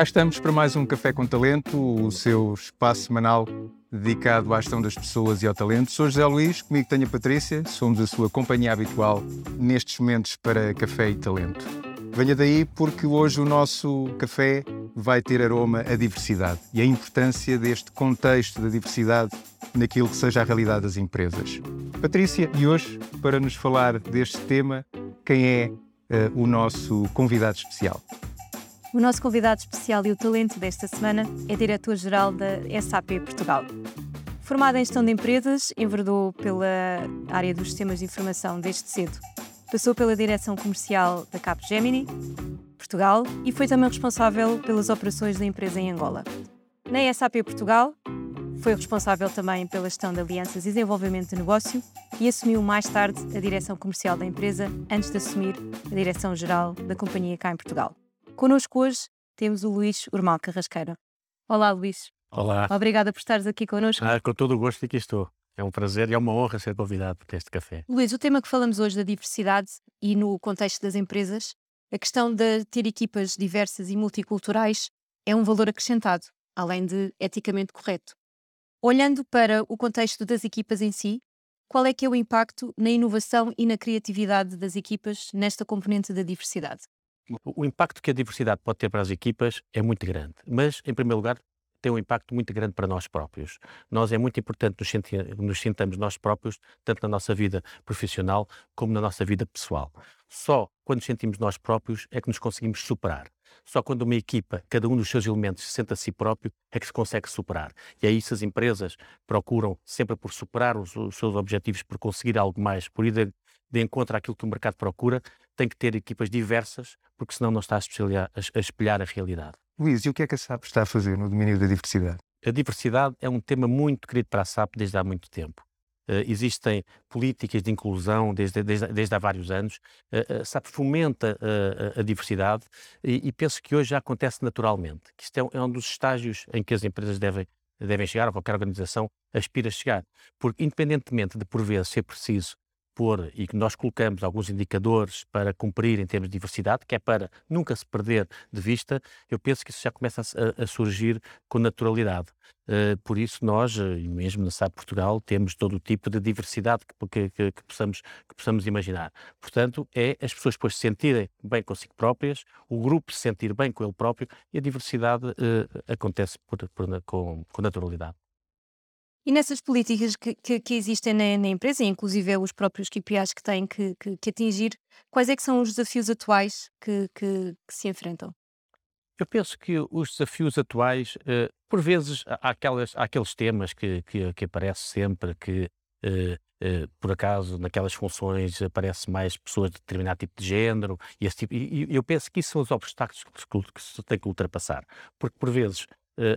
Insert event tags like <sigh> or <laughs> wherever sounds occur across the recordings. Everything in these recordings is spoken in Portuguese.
Cá estamos para mais um Café com Talento, o seu espaço semanal dedicado à gestão das pessoas e ao talento. Sou José Luís, comigo tenho a Patrícia, somos a sua companhia habitual nestes momentos para café e talento. Venha daí porque hoje o nosso café vai ter aroma à diversidade e a importância deste contexto da diversidade naquilo que seja a realidade das empresas. Patrícia, e hoje, para nos falar deste tema, quem é uh, o nosso convidado especial? O nosso convidado especial e o talento desta semana é diretor-geral da SAP Portugal. Formado em gestão de empresas, enverdou pela área dos sistemas de informação desde cedo. Passou pela direção comercial da Capgemini, Portugal, e foi também responsável pelas operações da empresa em Angola. Na SAP Portugal, foi responsável também pela gestão de alianças e desenvolvimento de negócio e assumiu mais tarde a direção comercial da empresa antes de assumir a direção-geral da companhia cá em Portugal. Connosco hoje temos o Luís Urmal Carrasqueira. Olá, Luís. Olá. Obrigada por estares aqui connosco. Ah, com todo o gosto aqui estou. É um prazer e é uma honra ser convidado para este café. Luís, o tema que falamos hoje da diversidade e no contexto das empresas, a questão de ter equipas diversas e multiculturais é um valor acrescentado, além de eticamente correto. Olhando para o contexto das equipas em si, qual é que é o impacto na inovação e na criatividade das equipas nesta componente da diversidade? O impacto que a diversidade pode ter para as equipas é muito grande, mas, em primeiro lugar, tem um impacto muito grande para nós próprios. Nós é muito importante nos, senti nos sintamos nós próprios, tanto na nossa vida profissional como na nossa vida pessoal. Só quando sentimos nós próprios é que nos conseguimos superar. Só quando uma equipa, cada um dos seus elementos, se sente a si próprio, é que se consegue superar. E é isso as empresas procuram sempre por superar os, os seus objetivos, por conseguir algo mais, por ir de, de encontro àquilo que o mercado procura, tem que ter equipas diversas, porque senão não está a, a espelhar a realidade. Luís, e o que é que a SAP está a fazer no domínio da diversidade? A diversidade é um tema muito querido para a SAP desde há muito tempo. Uh, existem políticas de inclusão desde, desde, desde há vários anos. Uh, a SAP fomenta uh, a diversidade e, e, penso que hoje já acontece naturalmente. Que isto é, é, um dos estágios em que as empresas devem, devem chegar, ou qualquer organização aspira a chegar. Porque, independentemente de, por vezes, ser preciso pôr e que nós colocamos alguns indicadores para cumprir em termos de diversidade, que é para nunca se perder de vista, eu penso que isso já começa a, a surgir com naturalidade. Uh, por isso nós, uh, e mesmo na SAP Portugal, temos todo o tipo de diversidade que, que, que, possamos, que possamos imaginar. Portanto, é as pessoas depois se sentirem bem consigo próprias, o grupo se sentir bem com ele próprio e a diversidade uh, acontece por, por, com, com naturalidade. E nessas políticas que, que, que existem na, na, empresa, inclusive os próprios KPIs que têm que, que, atingir, quais é que são os desafios atuais que, se enfrentam? Eu penso que os desafios atuais, uh, por vezes, há, aquelas, há aqueles temas que, que, aparecem sempre, que uh, por acaso naquelas funções aparece mais pessoas de determinado tipo de género, e, tipo, e, e eu penso que isso são os obstáculos que se tem que ultrapassar. Porque, por vezes,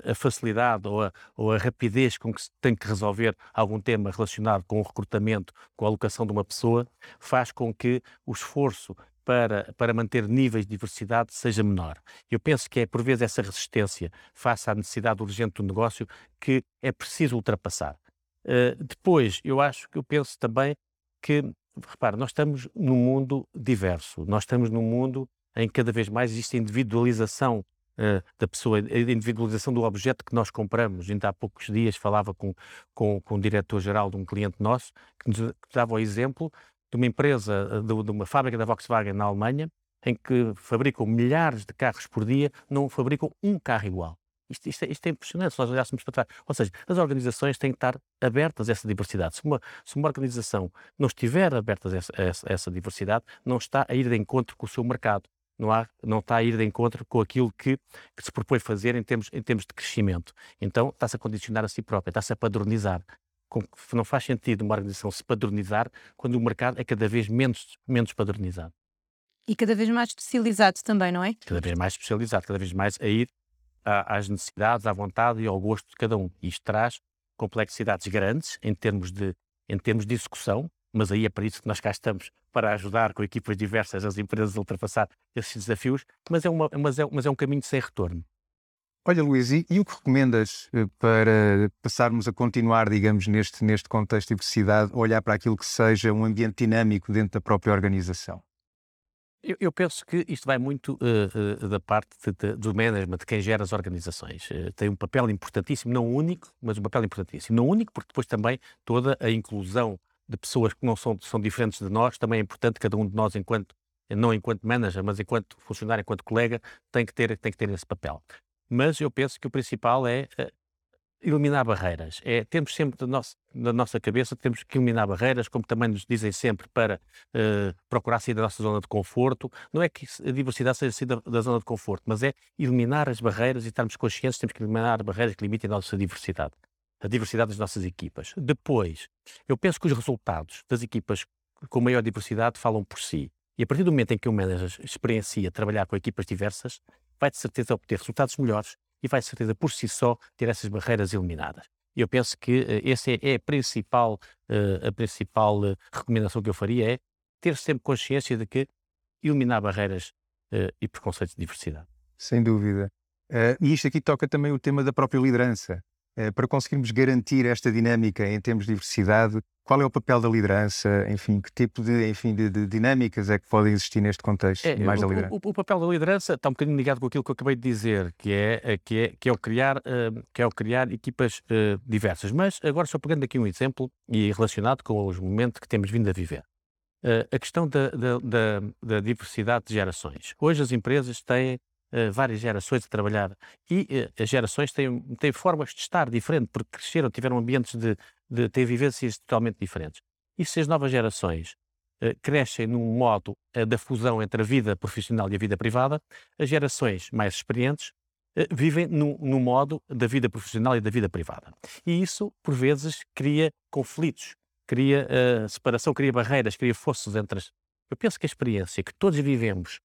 a facilidade ou a, ou a, rapidez com que se tem que resolver algum tema relacionado com o recrutamento, com a alocação de uma pessoa, faz com que o esforço para, para manter níveis de diversidade seja menor. Eu penso que é, por vezes, essa resistência face à necessidade urgente do negócio que é preciso ultrapassar. Uh, depois, eu acho que eu penso também que, repare, nós estamos num mundo diverso, nós estamos num mundo em que cada vez mais existe individualização Uh, da pessoa, a individualização do objeto que nós compramos. Ainda há poucos dias falava com, com, com o diretor-geral de um cliente nosso que nos dava o exemplo de uma empresa, eh, de, de, uma fábrica da Volkswagen na Alemanha, em que fabricam milhares de carros por dia, não fabricam um carro igual. Isto, isto, é, isto, é, impressionante se nós olhássemos para trás. Ou seja, as organizações têm que estar abertas a essa diversidade. Se uma, se uma organização não estiver aberta a essa, a, essa, a essa diversidade, não está a ir de encontro com o seu mercado não, há, não está a ir de encontro com aquilo que, que se propõe fazer em termos, em termos de crescimento. Então está-se a condicionar a si própria, está-se a padronizar. Não faz sentido uma organização se padronizar quando o mercado é cada vez menos, menos padronizado. E cada vez mais especializado também, não é? Cada vez mais especializado, cada vez mais a ir às necessidades, à vontade e ao gosto de cada um. Isto traz complexidades grandes em termos de, em termos de execução, mas aí é para isso que nós cá estamos, para ajudar com equipas diversas as empresas a ultrapassar esses desafios, mas é, uma, mas é, mas é um caminho sem retorno. Olha, Luís, e, e, o que recomendas eh, para passarmos a continuar, digamos, neste, neste contexto de diversidade, olhar para aquilo que seja um ambiente dinâmico dentro da própria organização? Eu, eu, penso que isto vai muito uh, uh, da parte de, de, do management, de quem gera as organizações. Uh, tem um papel importantíssimo, não único, mas um papel importantíssimo. Não único, porque depois também toda a inclusão de pessoas que não são, são diferentes de nós também é importante. Cada um de nós, enquanto não enquanto manager, mas enquanto funcionário, enquanto colega, tem que ter, tem que ter esse papel. Mas eu penso que o principal é eliminar barreiras. É, temos sempre nosso, na nossa cabeça temos que eliminar barreiras, como também nos dizem sempre, para uh, procurar sair da nossa zona de conforto. Não é que a diversidade seja sair da, da, zona de conforto, mas é eliminar as barreiras e estarmos conscientes temos que eliminar barreiras que limitem a nossa diversidade, a diversidade das nossas equipas. Depois, eu penso que os resultados das equipas com maior diversidade falam por si. E a partir do momento em que o manager experiencia trabalhar com equipas diversas, vai de certeza obter resultados melhores e vai, de certeza, por si só, ter essas barreiras eliminadas. Eu penso que uh, essa é, é, a principal, uh, a principal uh, recomendação que eu faria, é ter sempre consciência de que eliminar barreiras e preconceitos de diversidade. Sem dúvida. e isto aqui toca também o tema da própria liderança. Eh, para conseguirmos garantir esta dinâmica em termos de diversidade, qual é o papel da liderança? Enfim, que tipo de, enfim, de, de dinâmicas é que podem existir neste contexto é, mais o, da liderança? O, o, papel da liderança está um bocadinho ligado com aquilo que eu acabei de dizer, que é, eh, que é, que é, o, criar, uh, que é o criar equipas diversas. Mas agora só pegando aqui um exemplo e relacionado com os momentos que temos vindo a viver. A questão da, da, da, da diversidade de gerações. Hoje as empresas têm uh, várias gerações a trabalhar e uh, as gerações têm, têm formas de estar diferentes, porque cresceram, tiveram ambientes de, de têm vivências totalmente diferentes. E se as novas gerações uh, crescem num modo da fusão entre a vida profissional e a vida privada, as gerações mais experientes vivem no, no modo da vida profissional e da vida privada. E isso, por vezes, cria conflitos, cria separação, cria barreiras, cria forças entre as. Eu penso que a experiência que todos vivemos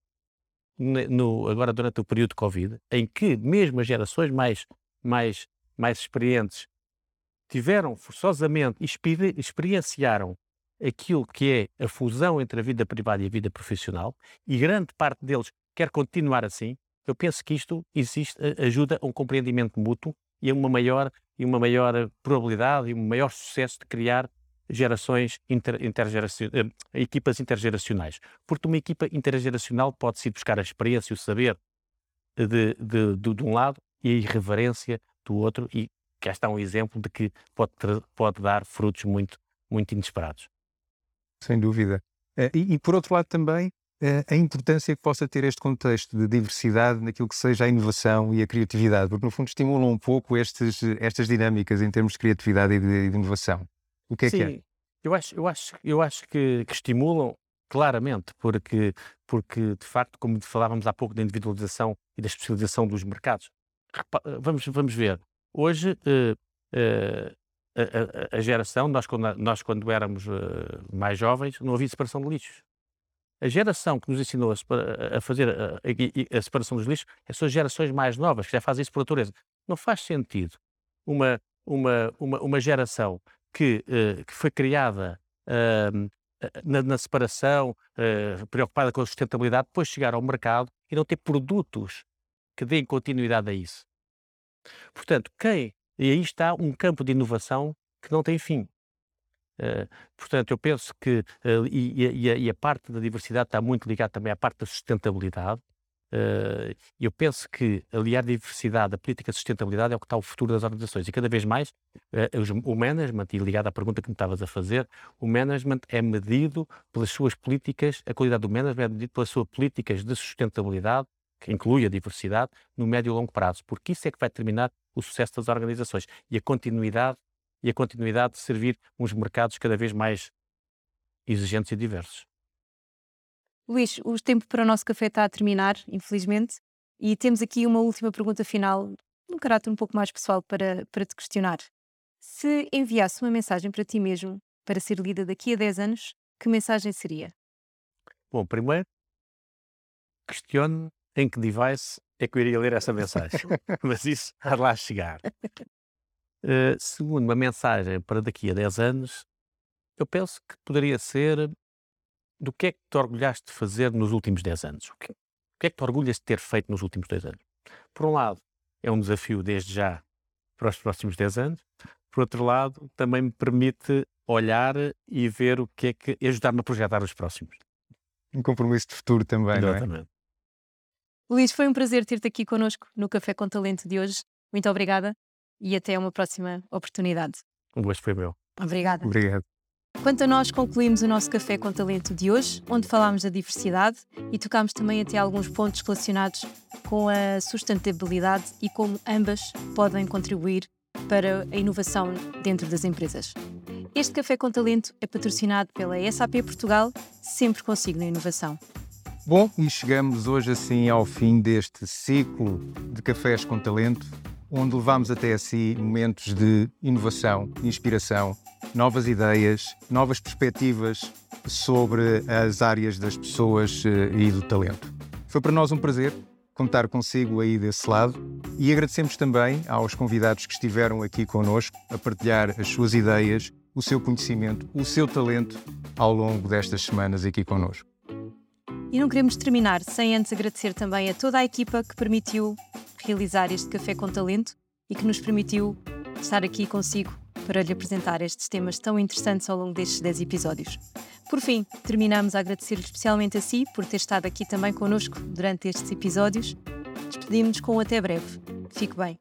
no, agora durante o período de Covid, em que mesmo as gerações mais, mais, mais experientes tiveram forçosamente, experi experienciaram aquilo que é a fusão entre a vida privada e a vida profissional, e grande parte deles quer continuar assim, eu penso que isto existe, ajuda a um compreendimento mútuo e a uma maior, e uma maior probabilidade e um maior sucesso de criar gerações inter, eh, equipas intergeracionais. Porque uma equipa intergeracional pode-se buscar a experiência, o saber de, de, de, de, um lado e a irreverência do outro, e cá está um exemplo de que pode, pode dar frutos muito, muito inesperados. Sem dúvida. Eh, e, e por outro lado também, eh, a importância que possa ter este contexto de diversidade naquilo que seja a inovação e a criatividade, porque no fundo estimulam um pouco estes, estas dinâmicas em termos de criatividade e de, de inovação. O que é Sim, que é? Eu acho, eu acho, eu acho que, que estimulam claramente, porque, porque de facto, como falávamos há pouco da individualização e da especialização dos mercados, vamos, vamos ver, hoje uh, uh, a, a, geração, nós quando, nós quando éramos uh, mais jovens, não havia separação de lixos. A geração que nos ensinou a, a fazer a, a, separação dos lixos é são as gerações mais novas, que já fazem isso por natureza. Não faz sentido uma, uma, uma, uma geração que, uh, que foi criada uh, na, na, separação, uh, preocupada com a sustentabilidade, depois chegar ao mercado e não ter produtos que deem continuidade a isso. Portanto, quem. E aí está um campo de inovação que não tem fim. Uh, portanto, eu penso que, uh, e, e, a, e, a, parte da diversidade está muito ligada também à parte da sustentabilidade, Uh, eu penso que aliar diversidade à política de sustentabilidade é o que está o futuro das organizações e cada vez mais uh, o management, e ligado à pergunta que me estavas a fazer, o management é medido pelas suas políticas, a qualidade do management é medido pelas suas políticas de sustentabilidade, que inclui a diversidade, no médio e longo prazo, porque isso é que vai determinar o sucesso das organizações e a continuidade e a continuidade de servir uns mercados cada vez mais exigentes e diversos. Luís, o tempo para o nosso café está a terminar, infelizmente, e temos aqui uma última pergunta final, num caráter um pouco mais pessoal, para, para te questionar. Se enviasse uma mensagem para ti mesmo, para ser lida daqui a 10 anos, que mensagem seria? Bom, primeiro, questione em que device é que eu iria ler essa mensagem. <laughs> Mas isso há de lá chegar. Uh, <laughs> segundo, uma mensagem para daqui a 10 anos, eu penso que poderia ser do que é que te orgulhaste de fazer nos últimos 10 anos? O que, o que é que te orgulhas de ter feito nos últimos 10 anos? Por um lado, é um desafio desde já para os próximos 10 anos. Por outro lado, também me permite olhar e ver o que é que ajudar-me a projetar os próximos. um compromisso de futuro também, não é? Exatamente. Luís, foi um prazer ter-te aqui connosco no Café com Talento de hoje. Muito obrigada e até uma próxima oportunidade. O gosto foi meu. Obrigada. Obrigado. Quanto a nós, concluímos o nosso Café com Talento de hoje, onde falámos da diversidade e tocámos também até alguns pontos relacionados com a sustentabilidade e como ambas podem contribuir para a inovação dentro das empresas. Este Café com Talento é patrocinado pela SAP Portugal, sempre consigo na inovação. Bom, e chegamos hoje assim ao fim deste ciclo de cafés com talento, onde levamos até si momentos de inovação, inspiração, novas ideias, novas perspectivas sobre as áreas das pessoas eh, e do talento. Foi para nós um prazer contar consigo aí desse lado e agradecemos também aos convidados que estiveram aqui connosco a partilhar as suas ideias, o seu conhecimento, o seu talento ao longo destas semanas aqui connosco. E não queremos terminar sem antes agradecer também a toda a equipa que permitiu realizar este Café com Talento e que nos permitiu estar aqui consigo para lhe apresentar estes temas tão interessantes ao longo destes 10 episódios. Por fim, terminamos a agradecer-lhe especialmente a si por ter estado aqui também connosco durante estes episódios. Despedimos-nos com um até breve. Fique bem.